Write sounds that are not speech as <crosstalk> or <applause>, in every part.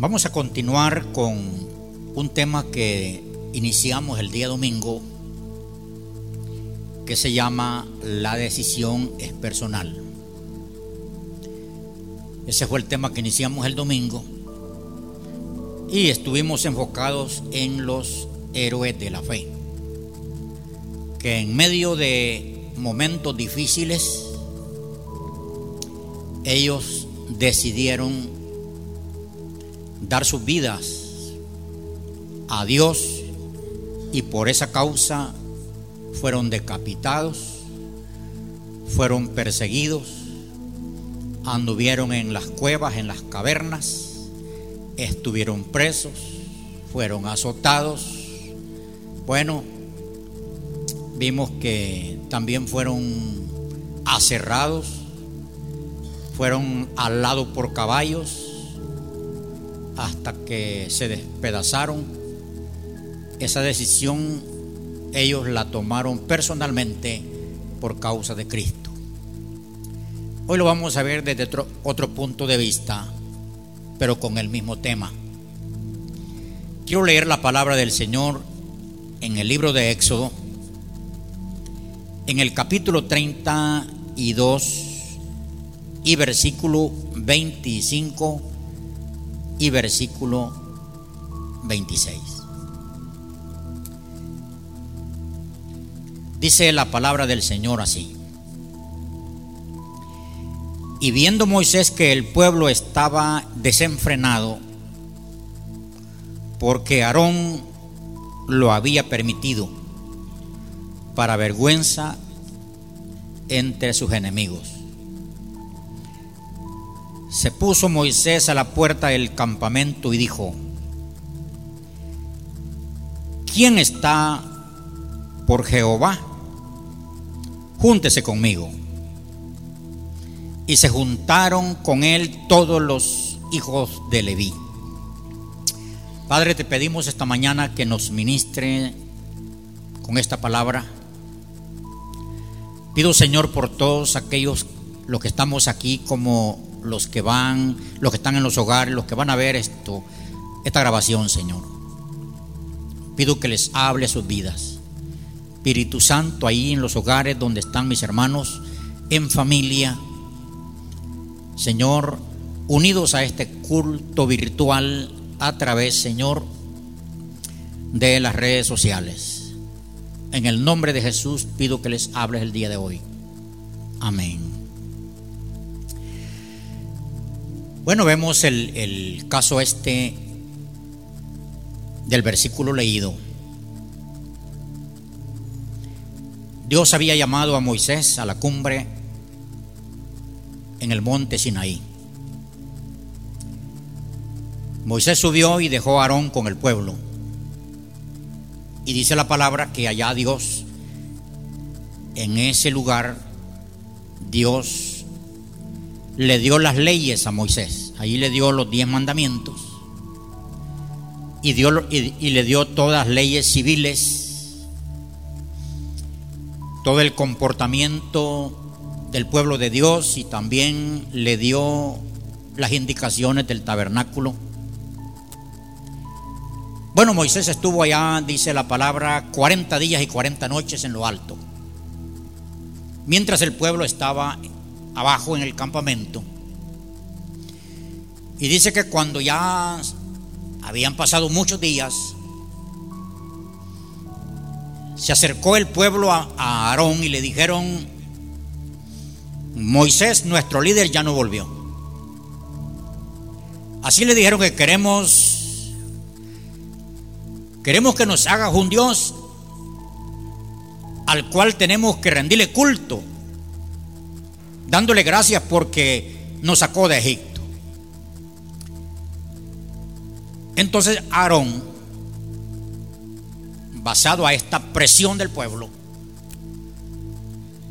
Vamos a continuar con un tema que iniciamos el día domingo que se llama La decisión es personal. Ese fue el tema que iniciamos el domingo y estuvimos enfocados en los héroes de la fe, que en medio de momentos difíciles ellos decidieron dar sus vidas a Dios y por esa causa fueron decapitados, fueron perseguidos, anduvieron en las cuevas, en las cavernas, estuvieron presos, fueron azotados. Bueno, vimos que también fueron aserrados, fueron alados por caballos, hasta que se despedazaron. Esa decisión ellos la tomaron personalmente por causa de Cristo. Hoy lo vamos a ver desde otro, otro punto de vista, pero con el mismo tema. Quiero leer la palabra del Señor en el libro de Éxodo, en el capítulo 32 y versículo 25 y versículo 26. Dice la palabra del Señor así. Y viendo Moisés que el pueblo estaba desenfrenado, porque Aarón lo había permitido, para vergüenza entre sus enemigos. Se puso Moisés a la puerta del campamento y dijo, ¿quién está por Jehová? Júntese conmigo. Y se juntaron con él todos los hijos de Leví. Padre, te pedimos esta mañana que nos ministre con esta palabra. Pido, Señor, por todos aquellos los que estamos aquí como los que van, los que están en los hogares, los que van a ver esto, esta grabación, Señor. Pido que les hable sus vidas. Espíritu Santo, ahí en los hogares donde están mis hermanos, en familia. Señor, unidos a este culto virtual a través, Señor, de las redes sociales. En el nombre de Jesús pido que les hables el día de hoy. Amén. Bueno, vemos el, caso este del versículo leído. Dios había llamado a Moisés a la cumbre en el monte Sinaí. Moisés subió y dejó a Aarón con el pueblo. Y dice la palabra que allá Dios, en ese lugar, Dios le dio las leyes a Moisés. Ahí le dio los diez mandamientos. Y, dio, y, le dio todas las leyes civiles. Todo el comportamiento del pueblo de Dios y también le dio las indicaciones del tabernáculo. Bueno, Moisés estuvo allá, dice la palabra, 40 días y 40 noches en lo alto. Mientras el pueblo estaba abajo en el campamento. Y dice que cuando ya habían pasado muchos días, se acercó el pueblo a, Aarón y le dijeron, Moisés, nuestro líder, ya no volvió. Así le dijeron que queremos, queremos que nos haga un Dios al cual tenemos que rendirle culto dándole gracias porque nos sacó de Egipto. Entonces Aarón, basado a esta presión del pueblo,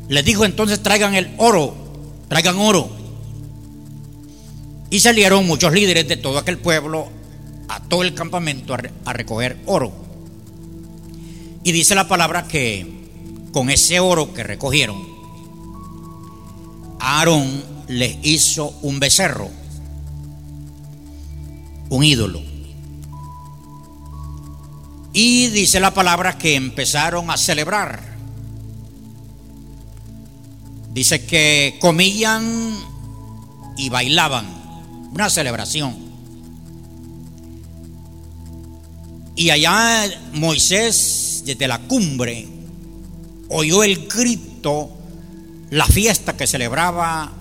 le dijo entonces traigan el oro, traigan oro. Y salieron muchos líderes de todo aquel pueblo a todo el campamento a recoger oro. Y dice la palabra que con ese oro que recogieron, Aarón les hizo un becerro un ídolo. Y dice la palabra que empezaron a celebrar. Dice que comían y bailaban. Una celebración. Y allá Moisés, desde la cumbre, oyó el grito, la fiesta que celebraba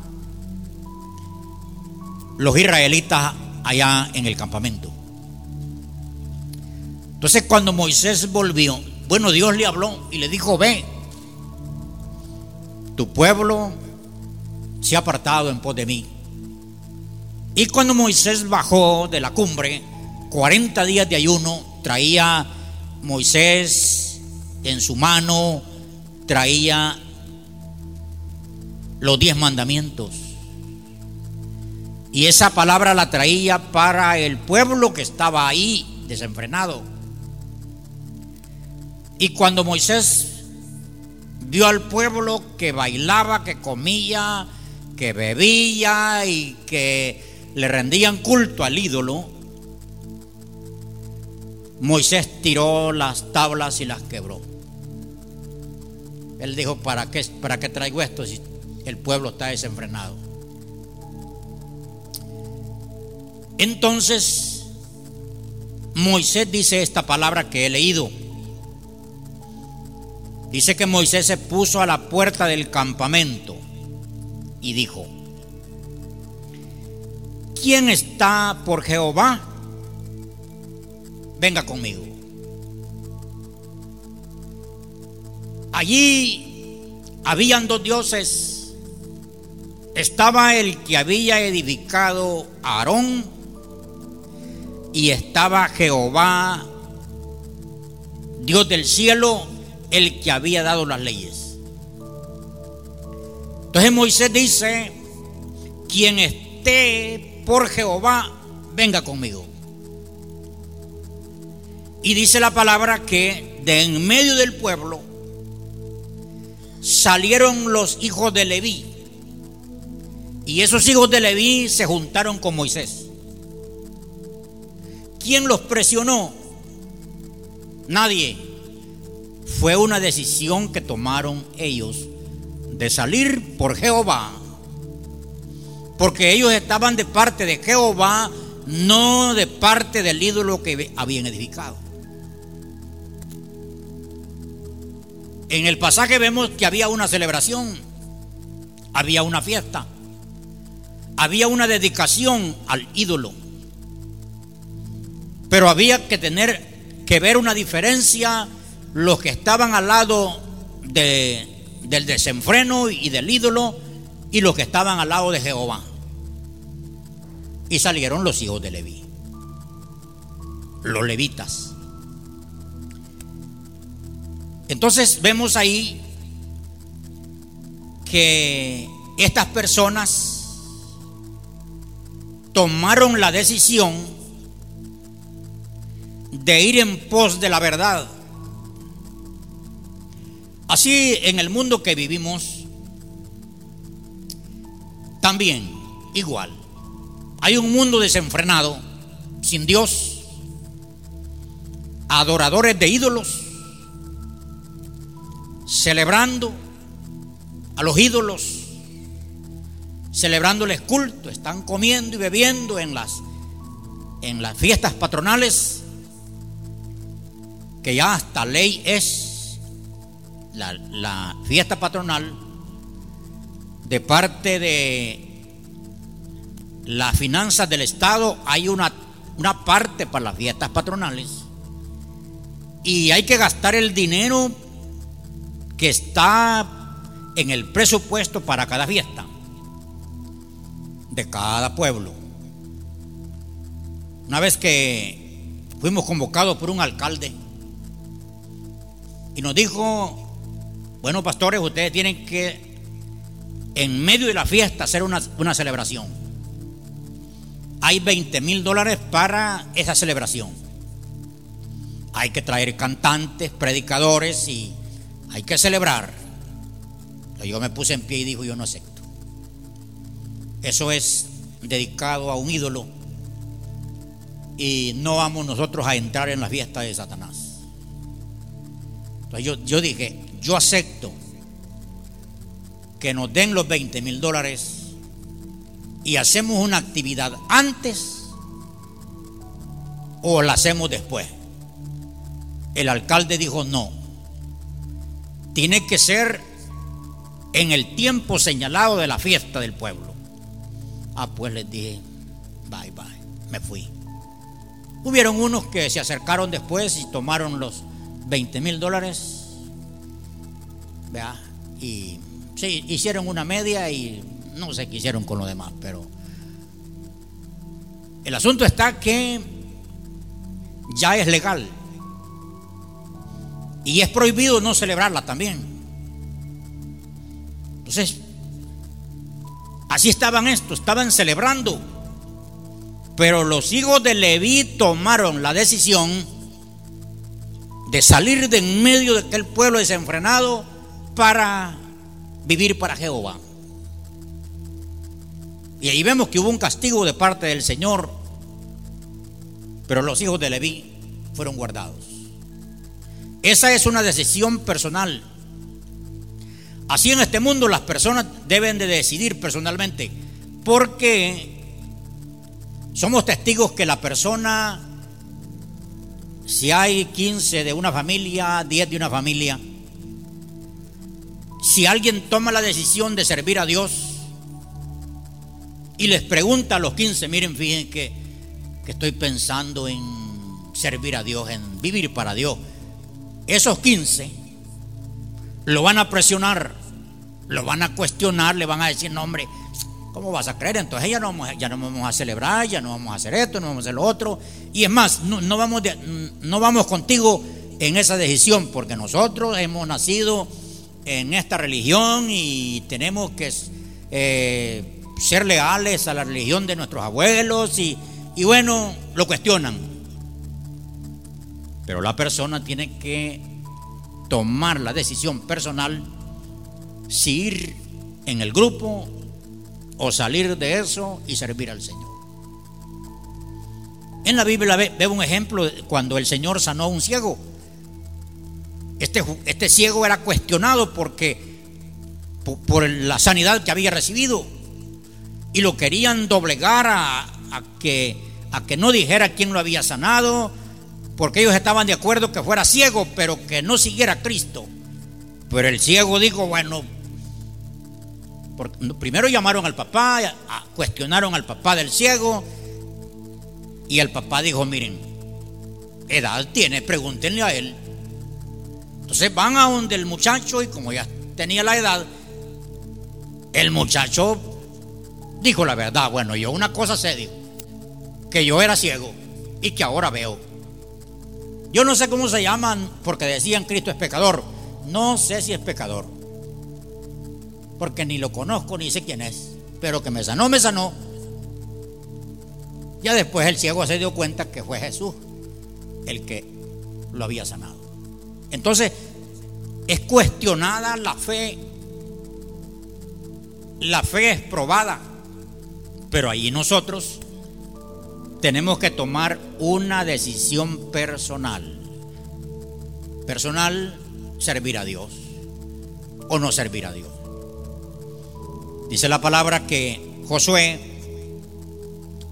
los israelitas allá en el campamento. Entonces cuando Moisés volvió, bueno, Dios le habló y le dijo, ve, tu pueblo se ha apartado en pos de mí. Y cuando Moisés bajó de la cumbre, 40 días de ayuno, traía Moisés en su mano, traía los diez mandamientos. Y esa palabra la traía para el pueblo que estaba ahí desenfrenado. Y cuando Moisés vio al pueblo que bailaba, que comía, que bebía y que le rendían culto al ídolo, Moisés tiró las tablas y las quebró. Él dijo, ¿para qué, para qué traigo esto el pueblo está desenfrenado? Entonces, Moisés dice esta palabra que he leído. Dice que Moisés se puso a la puerta del campamento y dijo, ¿quién está por Jehová? Venga conmigo. Allí habían dos dioses. Estaba el que había edificado Aarón y estaba Jehová, Dios del cielo, el que había dado las leyes. Entonces Moisés dice, quien esté por Jehová, venga conmigo. Y dice la palabra que de en medio del pueblo salieron los hijos de Leví. Y esos hijos de Leví se juntaron con Moisés. ¿Quién los presionó? Nadie fue una decisión que tomaron ellos de salir por Jehová. Porque ellos estaban de parte de Jehová, no de parte del ídolo que habían edificado. En el pasaje vemos que había una celebración, había una fiesta, había una dedicación al ídolo. Pero había que tener que ver una diferencia los que estaban al lado del desenfreno y del ídolo y los que estaban al lado de Jehová. Y salieron los hijos de Leví, los levitas. Entonces vemos ahí que estas personas tomaron la decisión de ir en pos de la verdad Así en el mundo que vivimos, también igual. Hay un mundo desenfrenado, sin Dios, adoradores de ídolos, celebrando a los ídolos, celebrándoles culto, están comiendo y bebiendo en las, en las fiestas patronales, que ya hasta ley es la, fiesta patronal de parte de las finanzas del Estado hay una, una parte para las fiestas patronales y hay que gastar el dinero que está en el presupuesto para cada fiesta de cada pueblo. Una vez que fuimos convocados por un alcalde y nos dijo bueno, pastores, ustedes tienen que, en medio de la fiesta, hacer una, celebración. Hay 20 mil dólares para esa celebración. Hay que traer cantantes, predicadores y hay que celebrar. Yo me puse en pie y dijo, yo no acepto. Eso es dedicado a un ídolo. y no vamos nosotros a entrar en la fiesta de Satanás. Entonces yo, yo dije, yo acepto que nos den los 20 mil dólares y hacemos una actividad antes o la hacemos después. El alcalde dijo no. Tiene que ser en el tiempo señalado de la fiesta del pueblo. Ah, pues les dije, bye bye, me fui. Hubieron unos que se acercaron después y tomaron los 20 mil dólares. Y sí, hicieron una media y no sé qué hicieron con lo demás, pero el asunto está que ya es legal y es prohibido no celebrarla también. Entonces, así estaban estos, estaban celebrando, pero los hijos de Leví tomaron la decisión de salir de en medio de aquel pueblo desenfrenado para vivir para Jehová. Y ahí vemos que hubo un castigo de parte del Señor, pero los hijos de Leví fueron guardados. Esa es una decisión personal. Así en este mundo las personas deben de decidir personalmente, porque somos testigos que la persona, si hay 15 de una familia, 10 de una familia, si alguien toma la decisión de servir a Dios, y les pregunta a los 15, miren, fíjense que, que estoy pensando en servir a Dios, en vivir para Dios. Esos 15 lo van a presionar, lo van a cuestionar, le van a decir, no hombre, ¿cómo vas a creer? Entonces ya no, vamos, ya no vamos a celebrar, ya no vamos a hacer esto, no vamos a hacer lo otro. Y es más, no, vamos, no vamos contigo en esa decisión, porque nosotros hemos nacido en esta religión y tenemos que eh, ser leales a la religión de nuestros abuelos y, bueno, lo cuestionan. Pero la persona tiene que tomar la decisión personal si ir en el grupo o salir de eso y servir al Señor. En la Biblia veo un ejemplo cuando el Señor sanó a un ciego. Este, este ciego era cuestionado porque por la sanidad que había recibido y lo querían doblegar a, que, a que no dijera quién lo había sanado, porque ellos estaban de acuerdo que fuera ciego, pero que no siguiera a Cristo. Pero el ciego dijo, bueno, primero llamaron al papá, cuestionaron al papá del ciego, y el papá dijo, miren, edad tiene, pregúntenle a él. Entonces van a donde el muchacho y como ya tenía la edad, el muchacho dijo la verdad. Bueno, yo una cosa sé, dijo, que yo era ciego y que ahora veo. Yo no sé cómo se llaman porque decían Cristo es pecador. No sé si es pecador. Porque ni lo conozco ni sé quién es. Pero que me sanó, me sanó. Ya después el ciego se dio cuenta que fue Jesús el que lo había sanado. Entonces, es cuestionada la fe. La fe es probada. Pero ahí nosotros tenemos que tomar una decisión personal. Personal, servir a Dios o no servir a Dios. Dice la palabra que Josué,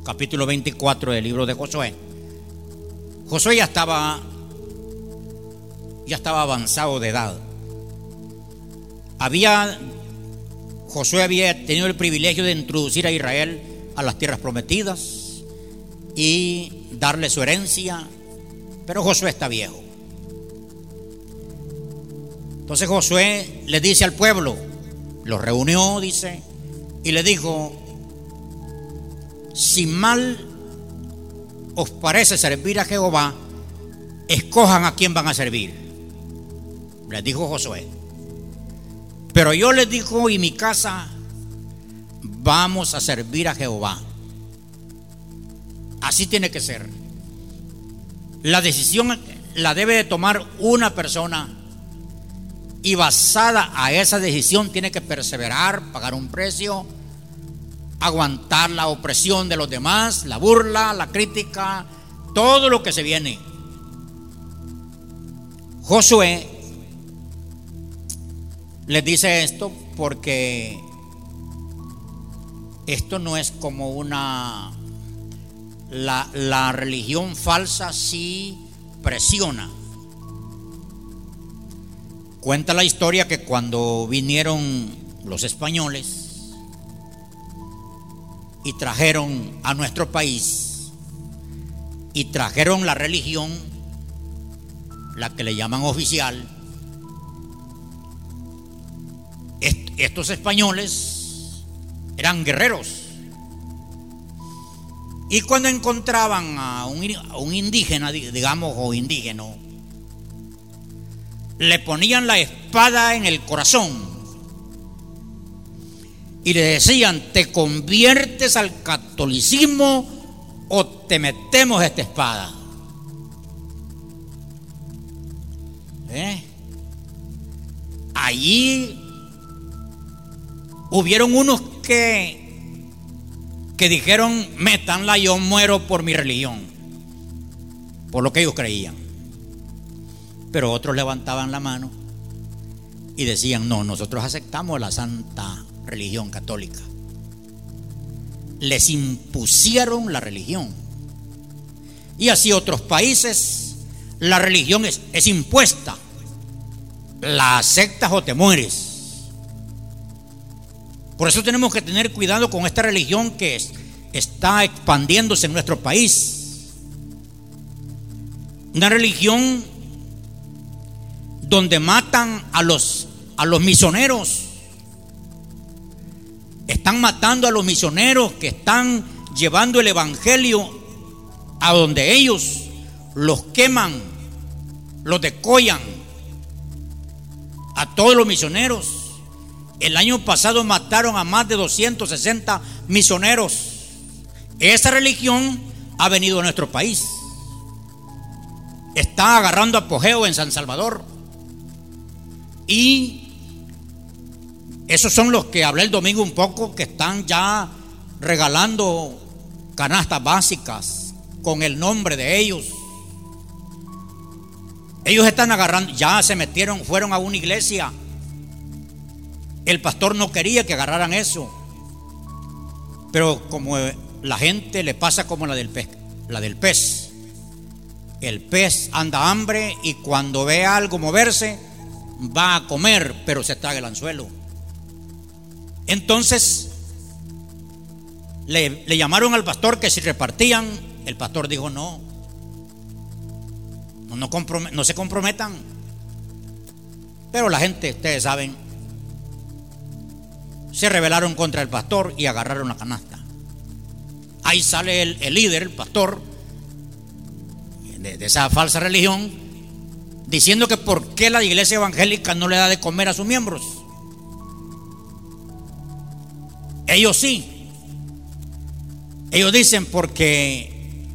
capítulo 24 del libro de Josué, Josué ya estaba ya estaba avanzado de edad. Había Josué había tenido el privilegio de introducir a Israel a las tierras prometidas y darle su herencia, pero Josué está viejo. Entonces Josué le dice al pueblo, lo reunió, dice, y le dijo, si mal os parece servir a Jehová, escojan a quién van a servir. Les dijo Josué. Pero yo les digo, y mi casa, vamos a servir a Jehová. Así tiene que ser. La decisión la debe de tomar una persona y basada a esa decisión tiene que perseverar, pagar un precio, aguantar la opresión de los demás, la burla, la crítica, todo lo que se viene. Josué les dice esto porque esto no es como una... La, religión falsa sí presiona. Cuenta la historia que cuando vinieron los españoles y trajeron a nuestro país y trajeron la religión, la que le llaman oficial, estos españoles eran guerreros. Y cuando encontraban a un, indígena, digamos, o indígena, le ponían la espada en el corazón y le decían, te conviertes al catolicismo o te metemos esta espada. ¿Eh? Allí hubieron unos que, que dijeron, métanla, yo muero por mi religión, por lo que ellos creían. Pero otros levantaban la mano y decían, no, nosotros aceptamos la santa religión católica. Les impusieron la religión. Y así otros países, la religión es, es impuesta. La aceptas o te mueres. Por eso tenemos que tener cuidado con esta religión que está expandiéndose en nuestro país. Una religión donde matan a los, a los misioneros. Están matando a los misioneros que están llevando el Evangelio a donde ellos los queman, los decollan. A todos los misioneros. El año pasado mataron a más de 260 misioneros. Esa religión ha venido a nuestro país. Está agarrando apogeo en San Salvador. Y esos son los que hablé el domingo un poco, que están ya regalando canastas básicas con el nombre de ellos. Ellos están agarrando, ya se metieron, fueron a una iglesia el pastor no quería que agarraran eso. Pero como la gente le pasa como la del pez, la del pez. El pez anda hambre y cuando ve algo moverse va a comer, pero se traga el anzuelo. Entonces le, llamaron al pastor que si repartían, el pastor dijo no, no, no, no se comprometan. Pero la gente, ustedes saben, se rebelaron contra el pastor y agarraron la canasta. Ahí sale el, líder, el pastor, de, de, esa falsa religión, diciendo que por qué la iglesia evangélica no le da de comer a sus miembros. Ellos sí. Ellos dicen porque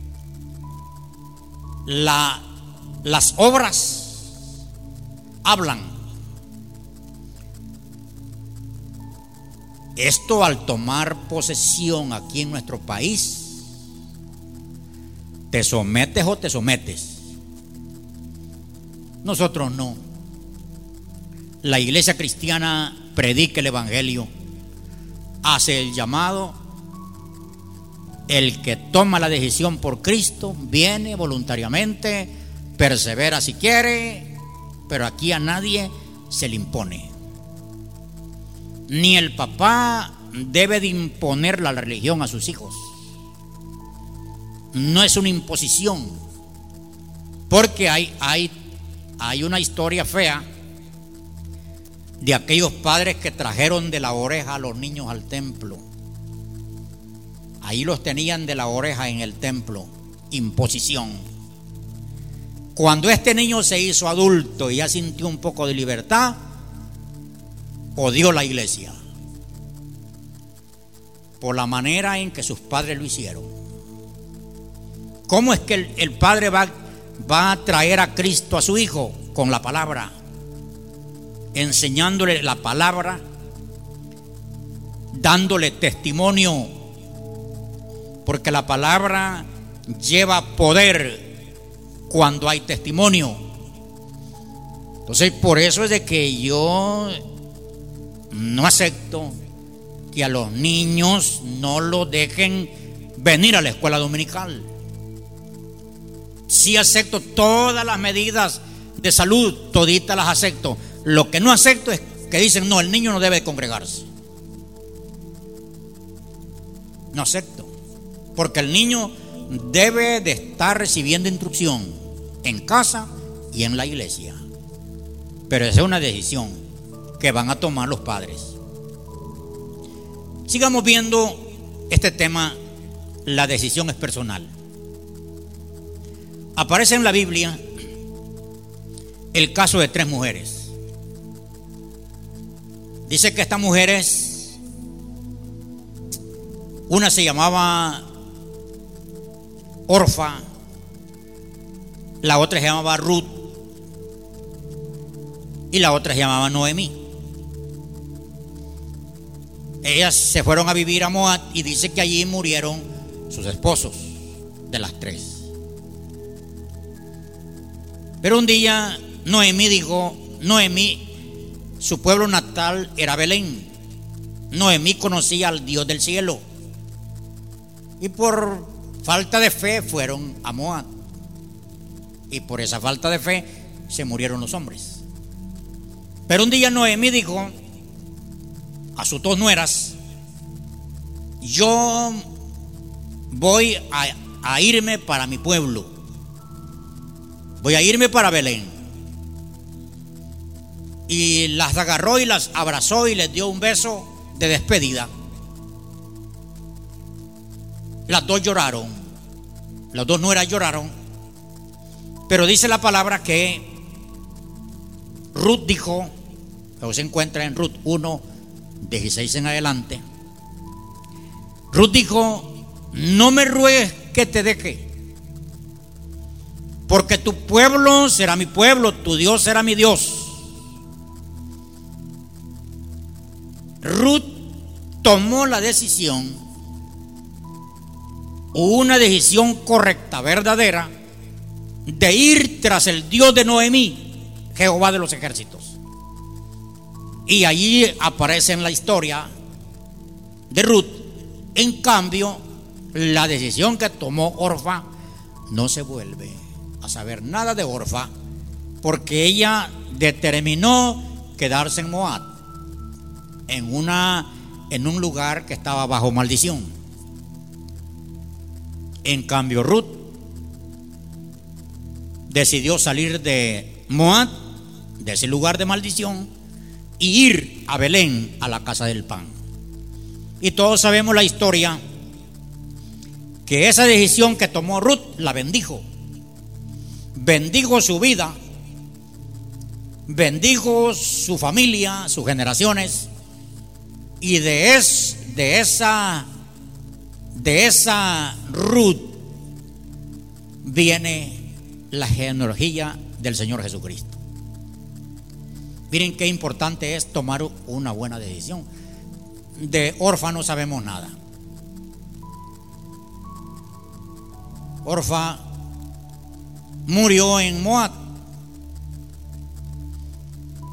la, las obras hablan Esto al tomar posesión aquí en nuestro país, te sometes o te sometes. Nosotros no. La iglesia cristiana predica el Evangelio, hace el llamado. El que toma la decisión por Cristo viene voluntariamente, persevera si quiere, pero aquí a nadie se le impone ni el papá debe de imponer la religión a sus hijos. No es una imposición, porque hay, hay, una historia fea de aquellos padres que trajeron de la oreja a los niños al templo. Ahí los tenían de la oreja en el templo, imposición. Cuando este niño se hizo adulto y ya sintió un poco de libertad, odió la iglesia por la manera en que sus padres lo hicieron. ¿Cómo es que el, padre va, va a traer a Cristo a su hijo? Con la palabra, enseñándole la palabra, dándole testimonio, porque la palabra lleva poder cuando hay testimonio. Entonces, por eso es de que yo no acepto que a los niños no lo dejen venir a la escuela dominical. Sí acepto todas las medidas de salud, toditas las acepto. Lo que no acepto es que dicen, no, el niño no debe congregarse. No acepto. Porque el niño debe de estar recibiendo instrucción en casa y en la iglesia. Pero esa es una decisión que van a tomar los padres. Sigamos viendo este tema, la decisión es personal. Aparece en la Biblia el caso de tres mujeres. Dice que estas mujeres, una se llamaba Orfa, la otra se llamaba Ruth y la otra se llamaba Noemí. Ellas se fueron a vivir a Moab y dice que allí murieron sus esposos de las tres. Pero un día Noemí dijo, Noemí, su pueblo natal era Belén. Noemí conocía al Dios del cielo. Y por falta de fe fueron a Moab. Y por esa falta de fe se murieron los hombres. Pero un día Noemí dijo a sus dos nueras, yo voy a, a irme para mi pueblo. Voy a irme para Belén. Y las agarró y las abrazó y les dio un beso de despedida. Las dos lloraron. Las dos nueras lloraron. Pero dice la palabra que Ruth dijo, se encuentra en Ruth 1, 16 en adelante. Ruth dijo, no me ruegues que te deje, porque tu pueblo será mi pueblo, tu Dios será mi Dios. Ruth tomó la decisión una decisión correcta, verdadera, de ir tras el Dios de Noemí, Jehová de los ejércitos. Y allí aparece en la historia de Ruth. En cambio, la decisión que tomó Orfa no se vuelve a saber nada de Orfa, porque ella determinó quedarse en Moab, en, una, en un lugar que estaba bajo maldición. En cambio, Ruth decidió salir de Moab, de ese lugar de maldición, y ir a Belén, a la casa del pan. Y todos sabemos la historia, que esa decisión que tomó Ruth la bendijo. Bendijo su vida, bendijo su familia, sus generaciones, y de, es, de esa de esa Ruth viene la genealogía del Señor Jesucristo. Miren qué importante es tomar una buena decisión. De Orfa no sabemos nada. Orfa murió en Moab.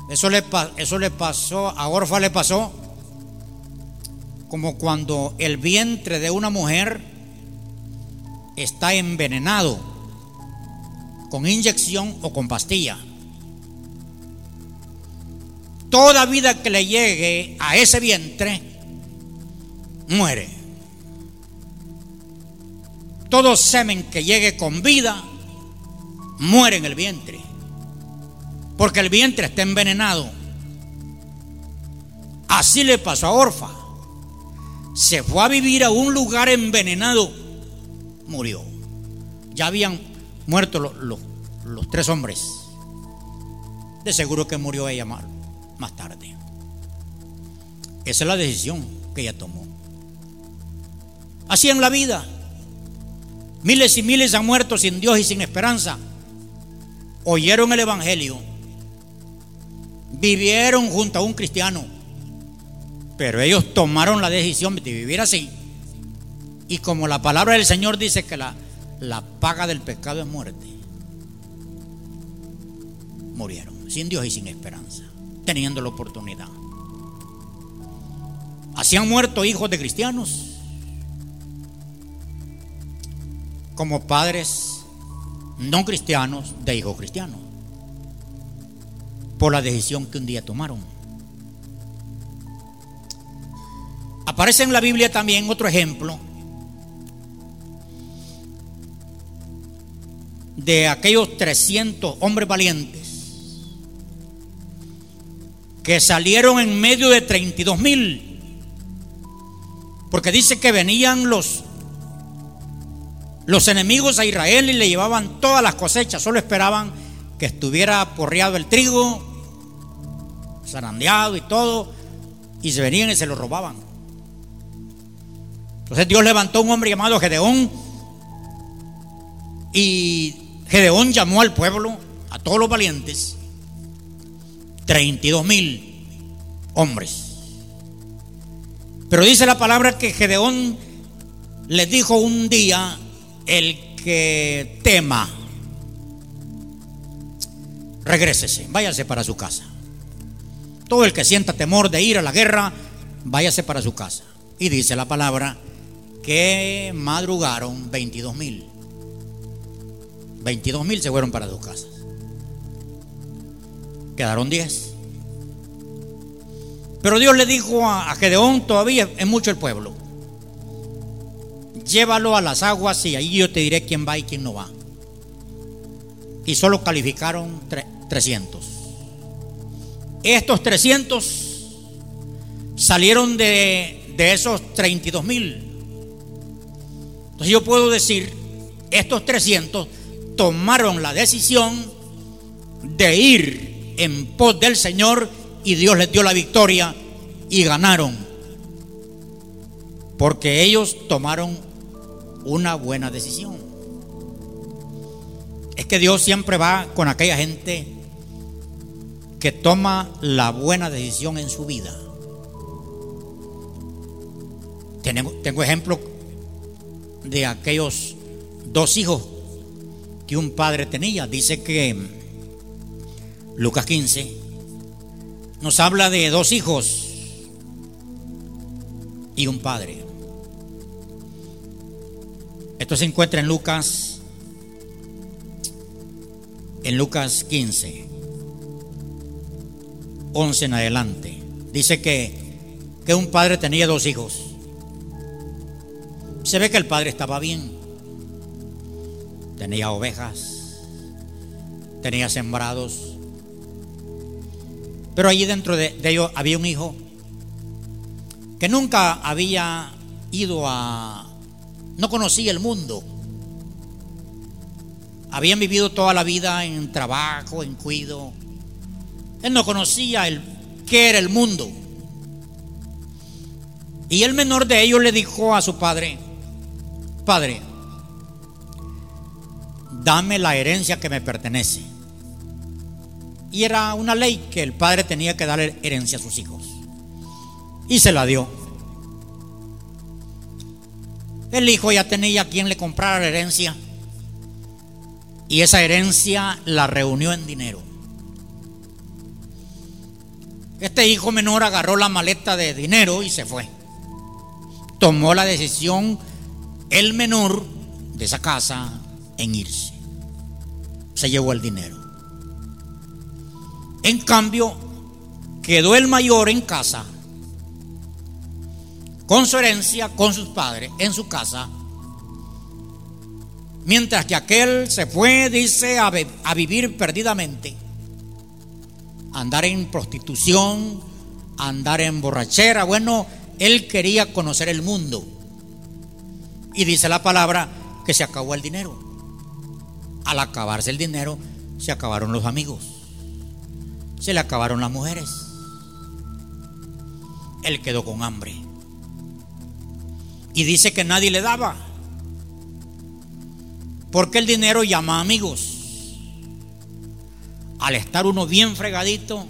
Eso le, eso le pasó, a Orfa le pasó como cuando el vientre de una mujer está envenenado con inyección o con pastilla. Toda vida que le llegue a ese vientre muere. Todo semen que llegue con vida muere en el vientre. Porque el vientre está envenenado. Así le pasó a Orfa se fue a vivir a un lugar envenenado, murió. Ya habían muerto los, tres hombres. De seguro que murió ella más, más tarde. Esa es la decisión que ella tomó. Así en la vida. Miles y miles han muerto sin Dios y sin esperanza. Oyeron el Evangelio. Vivieron junto a un cristiano pero ellos tomaron la decisión de vivir así. Y como la palabra del Señor dice que la, la paga del pecado es muerte. Murieron, sin Dios y sin esperanza, teniendo la oportunidad. Así han muerto hijos de cristianos, como padres no cristianos de hijos cristianos, por la decisión que un día tomaron. Aparece en la Biblia también otro ejemplo de aquellos 300 hombres valientes que salieron en medio de 32 mil. Porque dice que venían los, los enemigos a Israel y le llevaban todas las cosechas, solo esperaban que estuviera porreado el trigo, zarandeado y todo, y se venían y se lo robaban. Entonces Dios levantó un hombre llamado Gedeón y Gedeón llamó al pueblo, a todos los valientes, 32 mil hombres. Pero dice la palabra que Gedeón les dijo un día, el que tema, regrésese, váyase para su casa. Todo el que sienta temor de ir a la guerra, váyase para su casa. Y dice la palabra que madrugaron 22 mil. 22 mil se fueron para dos casas. Quedaron 10. Pero Dios le dijo a, Gedeón, todavía es mucho el pueblo. Llévalo a las aguas y ahí yo te diré quién va y quién no va. Y solo calificaron 300. Estos 300 salieron de, de esos 32 mil. Entonces yo puedo decir, estos 300 tomaron la decisión de ir en pos del Señor y Dios les dio la victoria y ganaron. Porque ellos tomaron una buena decisión. Es que Dios siempre va con aquella gente que toma la buena decisión en su vida. Tengo, tengo ejemplo de aquellos dos hijos que un padre tenía. Dice que Lucas 15 nos habla de dos hijos y un padre. Esto se encuentra en Lucas, en Lucas 15, 11 en adelante. Dice que, que un padre tenía dos hijos. Se ve que el padre estaba bien tenía ovejas, tenía sembrados. Pero allí dentro de, ellos había un hijo que nunca había ido a... no conocía el mundo. Habían vivido toda la vida en trabajo, en cuido. Él no conocía el, qué era el mundo. Y el menor de ellos le dijo a su padre, Padre, dame la herencia que me pertenece. Y era una ley que el padre tenía que dar herencia a sus hijos. Y se la dio. El hijo ya tenía quien le comprara la herencia. Y esa herencia la reunió en dinero. Este hijo menor agarró la maleta de dinero y se fue. Tomó la decisión el menor de esa casa en irse se llevó el dinero. En cambio, quedó el mayor en casa, con su herencia, con sus padres, en su casa, mientras que aquel se fue, dice, a, a vivir perdidamente, andar en prostitución, andar en borrachera. Bueno, él quería conocer el mundo. Y dice la palabra que se acabó el dinero al acabarse el dinero, se acabaron los amigos, se le acabaron las mujeres. Él quedó con hambre. Y dice que nadie le daba. Porque el dinero llama amigos. Al estar uno bien fregadito,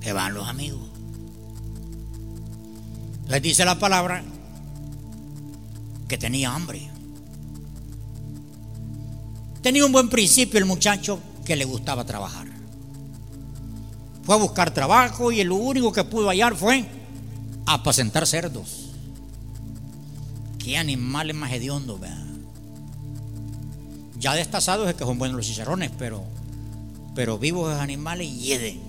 que van los amigos. Entonces dice la palabra que tenía hambre. Tenía un buen principio el muchacho que le gustaba trabajar. Fue a buscar trabajo y lo único que pudo hallar fue apacentar cerdos. Qué animales más hediondos, ¿verdad? Ya destazados es que son buenos los chicharrones, pero, pero vivos esos animales hieden.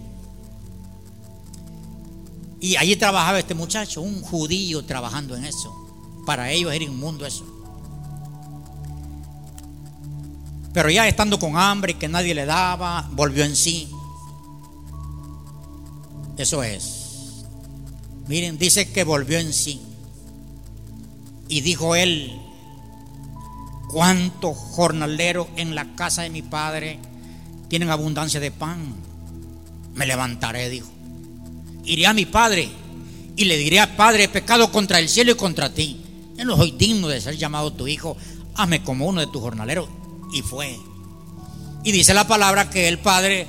Y allí trabajaba este muchacho, un judío trabajando en eso. Para ellos era inmundo eso. Pero ya estando con hambre que nadie le daba, volvió en sí. Eso es. Miren, dice que volvió en sí. Y dijo él, ¿cuántos jornaleros en la casa de mi padre tienen abundancia de pan? Me levantaré, dijo. Iré a mi padre y le diré a Padre, he pecado contra el cielo y contra ti. Yo no soy digno de ser llamado tu hijo. Hazme como uno de tus jornaleros. Y fue. Y dice la palabra que el padre,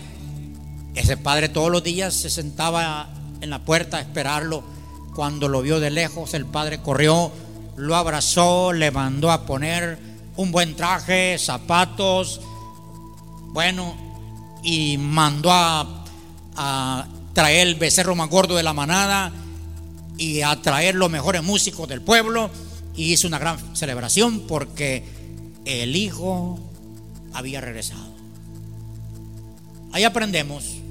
ese padre todos los días se sentaba en la puerta a esperarlo. Cuando lo vio de lejos, el padre corrió, lo abrazó, le mandó a poner un buen traje, zapatos, bueno, y mandó a, traer el becerro más gordo de la manada y a traer los mejores músicos del pueblo. Y hizo una gran celebración porque el hijo había regresado. Ahí aprendemos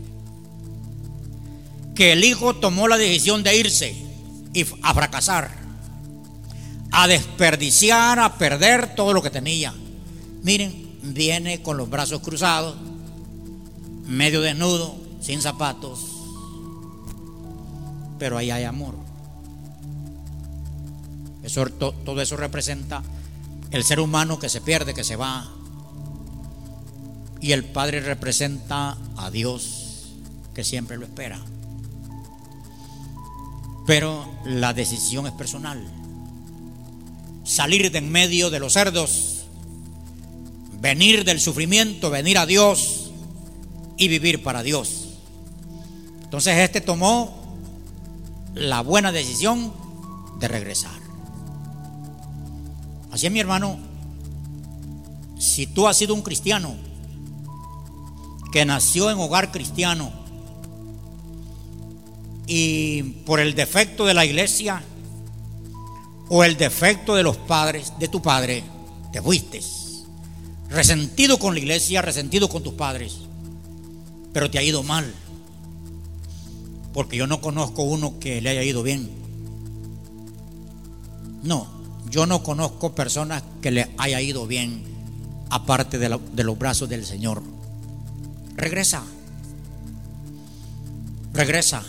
que el hijo tomó la decisión de irse y a fracasar, a desperdiciar, a perder todo lo que tenía. Miren, viene con los brazos cruzados, medio desnudo, sin zapatos, pero ahí hay amor. Eso, todo eso representa el ser humano que se pierde, que se va. Y el Padre representa a Dios, que siempre lo espera. Pero la decisión es personal. Salir de en medio de los cerdos, venir del sufrimiento, venir a Dios y vivir para Dios. Entonces este tomó la buena decisión de regresar. Así es mi hermano, si tú has sido un cristiano que nació en hogar cristiano y por el defecto de la iglesia o el defecto de los padres, de tu padre, te fuiste. Resentido con la iglesia, resentido con tus padres, pero te ha ido mal porque yo no conozco uno que le haya ido bien. No, yo no conozco personas que le haya ido bien aparte de, los brazos del Señor. Regresa, regresa.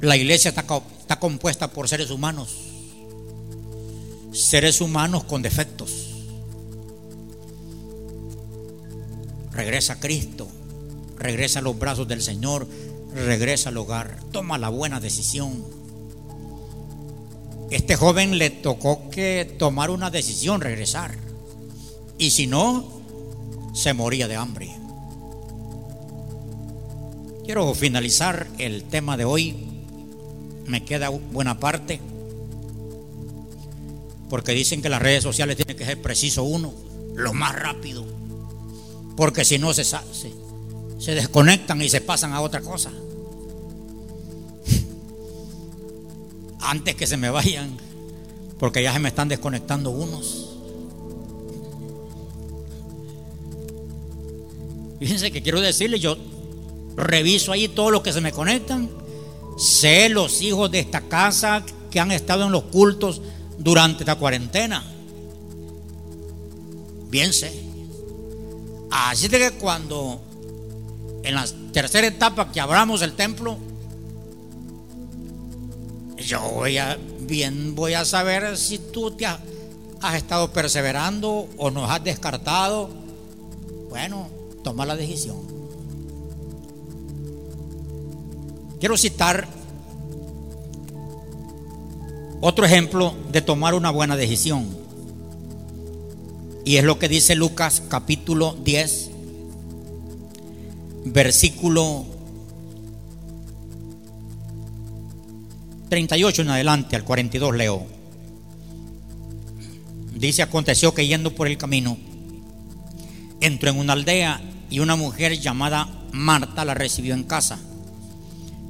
La iglesia está, está compuesta por seres humanos, seres humanos con defectos. Regresa a Cristo, regresa a los brazos del Señor, regresa al hogar, toma la buena decisión. Este joven le tocó que tomar una decisión, regresar. Y si no, se moría de hambre. Quiero finalizar el tema de hoy. Me queda buena parte. Porque dicen que las redes sociales tienen que ser preciso uno, lo más rápido. Porque si no se, se, se desconectan y se pasan a otra cosa. <laughs> antes que se me vayan, porque ya se me están desconectando unos. Fíjense que quiero decirles, yo reviso ahí todo lo que se me conectan, sé los hijos de esta casa que han estado en los cultos durante esta cuarentena. Bien sé. Así de que cuando en la tercera etapa que abramos el templo, yo voy a, bien voy a saber si tú te has, estado perseverando o nos has descartado. Bueno, toma la decisión. Quiero citar otro ejemplo de tomar una buena decisión. Y es lo que dice Lucas capítulo 10, versículo 38 en adelante, al 42 leo. Dice, aconteció que yendo por el camino, entró en una aldea y una mujer llamada Marta la recibió en casa.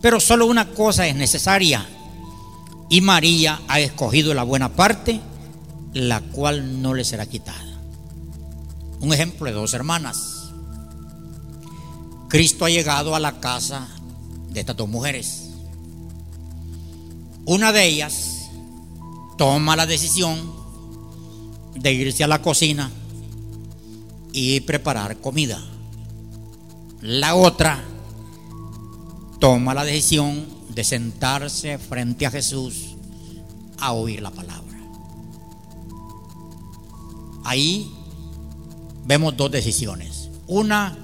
pero solo una cosa es necesaria, y María ha escogido la buena parte, la cual no le será quitada. Un ejemplo de dos hermanas. Cristo ha llegado a la casa de estas dos mujeres. Una de ellas toma la decisión de irse a la cocina y preparar comida. La otra toma la decisión de sentarse frente a Jesús a oír la palabra. Ahí vemos dos decisiones. Una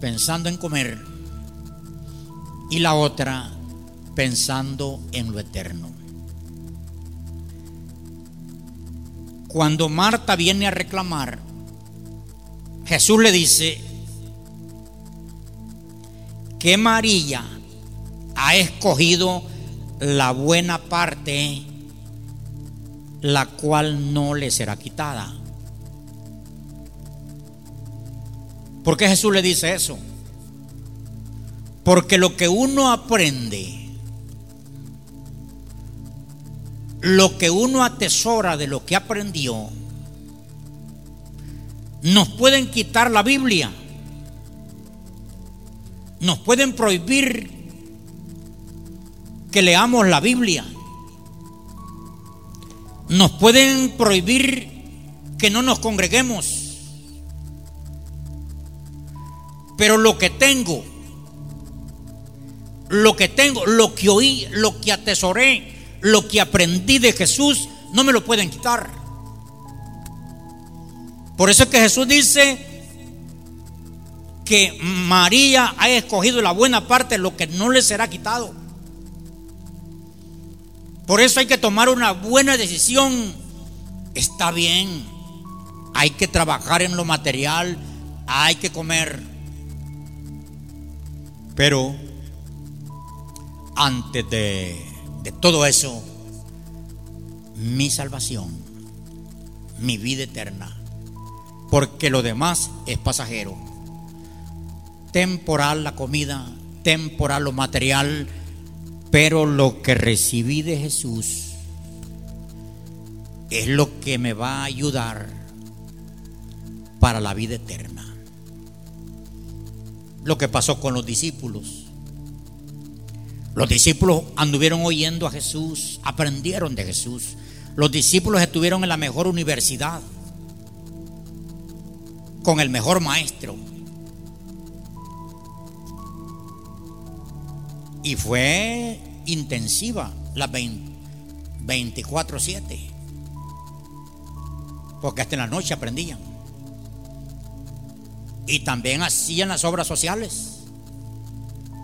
pensando en comer y la otra pensando en lo eterno. Cuando Marta viene a reclamar, Jesús le dice que María ha escogido la buena parte, la cual no le será quitada. ¿Por qué Jesús le dice eso? Porque lo que uno aprende lo que uno atesora de lo que aprendió, nos pueden quitar la Biblia, nos pueden prohibir que leamos la Biblia, nos pueden prohibir que no nos congreguemos, pero lo que tengo, lo que tengo, lo que oí, lo que atesoré, lo que aprendí de Jesús no me lo pueden quitar. Por eso es que Jesús dice que María ha escogido la buena parte, lo que no le será quitado. Por eso hay que tomar una buena decisión. Está bien, hay que trabajar en lo material, hay que comer. Pero antes de de todo eso, mi salvación, mi vida eterna, porque lo demás es pasajero. Temporal la comida, temporal lo material, pero lo que recibí de Jesús es lo que me va a ayudar para la vida eterna. Lo que pasó con los discípulos los discípulos anduvieron oyendo a Jesús, aprendieron de Jesús. Los discípulos estuvieron en la mejor universidad, con el mejor maestro. Y fue intensiva las 24-7. Porque hasta en la noche aprendían. Y también hacían las obras sociales.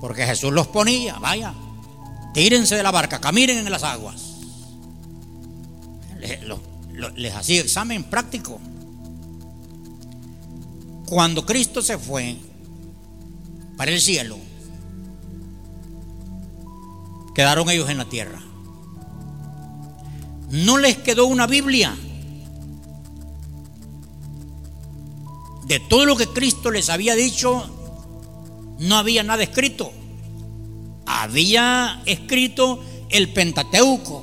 Porque Jesús los ponía, vaya, tírense de la barca, caminen en las aguas. Les, hacía examen práctico. Cuando Cristo se fue para el cielo, quedaron ellos en la tierra. No les quedó una Biblia. De todo lo que Cristo les había dicho, no había nada escrito. Había escrito el Pentateuco,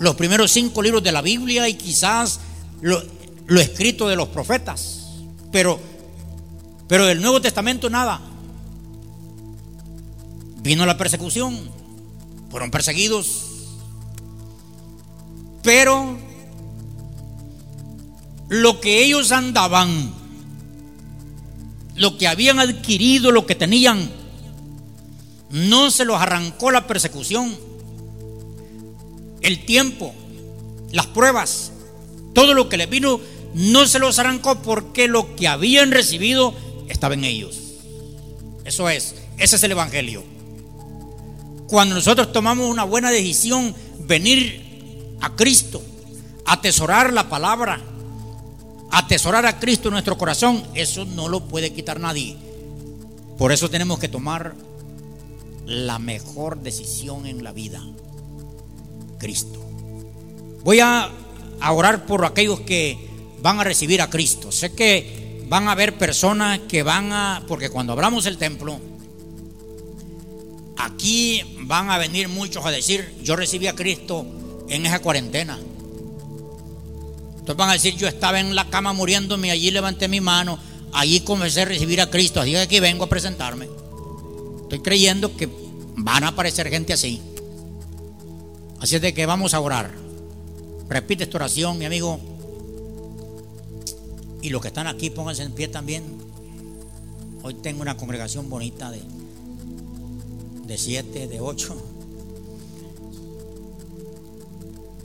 los primeros cinco libros de la Biblia y quizás lo, escrito de los profetas, pero, pero del Nuevo Testamento nada. Vino la persecución, fueron perseguidos, pero lo que ellos andaban lo que habían adquirido, lo que tenían, no se los arrancó la persecución, el tiempo, las pruebas, todo lo que les vino no se los arrancó porque lo que habían recibido estaba en ellos. Eso es, ese es el Evangelio. Cuando nosotros tomamos una buena decisión, venir a Cristo, atesorar la palabra, atesorar a Cristo en nuestro corazón, eso no lo puede quitar nadie. Por eso tenemos que tomar la mejor decisión en la vida, Cristo. Voy a, orar por aquellos que van a recibir a Cristo. Sé que van a haber personas que van a, porque cuando abramos el templo, aquí van a venir muchos a decir, yo recibí a Cristo en esa cuarentena. Entonces van a decir, yo estaba en la cama muriéndome, allí levanté mi mano, allí comencé a recibir a Cristo, así que aquí vengo a presentarme. Estoy creyendo que van a aparecer gente así. Así es de que vamos a orar. Repite esta oración, mi amigo. Y los que están aquí, pónganse en pie también. Hoy tengo una congregación bonita de, de siete, de ocho.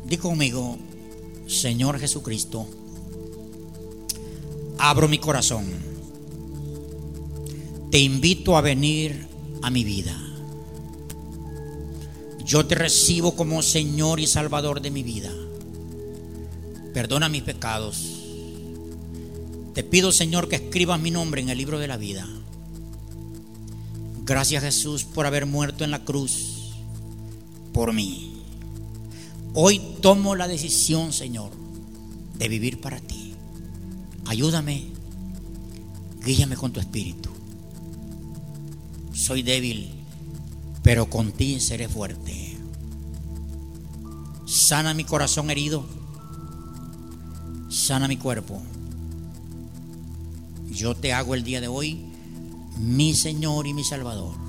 Di conmigo, Señor Jesucristo, abro mi corazón. Te invito a venir a mi vida. Yo te recibo como Señor y Salvador de mi vida. Perdona mis pecados. Te pido, Señor, que escribas mi nombre en el libro de la vida. Gracias, Jesús, por haber muerto en la cruz por mí. Hoy tomo la decisión, Señor, de vivir para ti. Ayúdame, guíame con tu espíritu. Soy débil, pero con ti seré fuerte. Sana mi corazón herido, sana mi cuerpo. Yo te hago el día de hoy mi Señor y mi Salvador.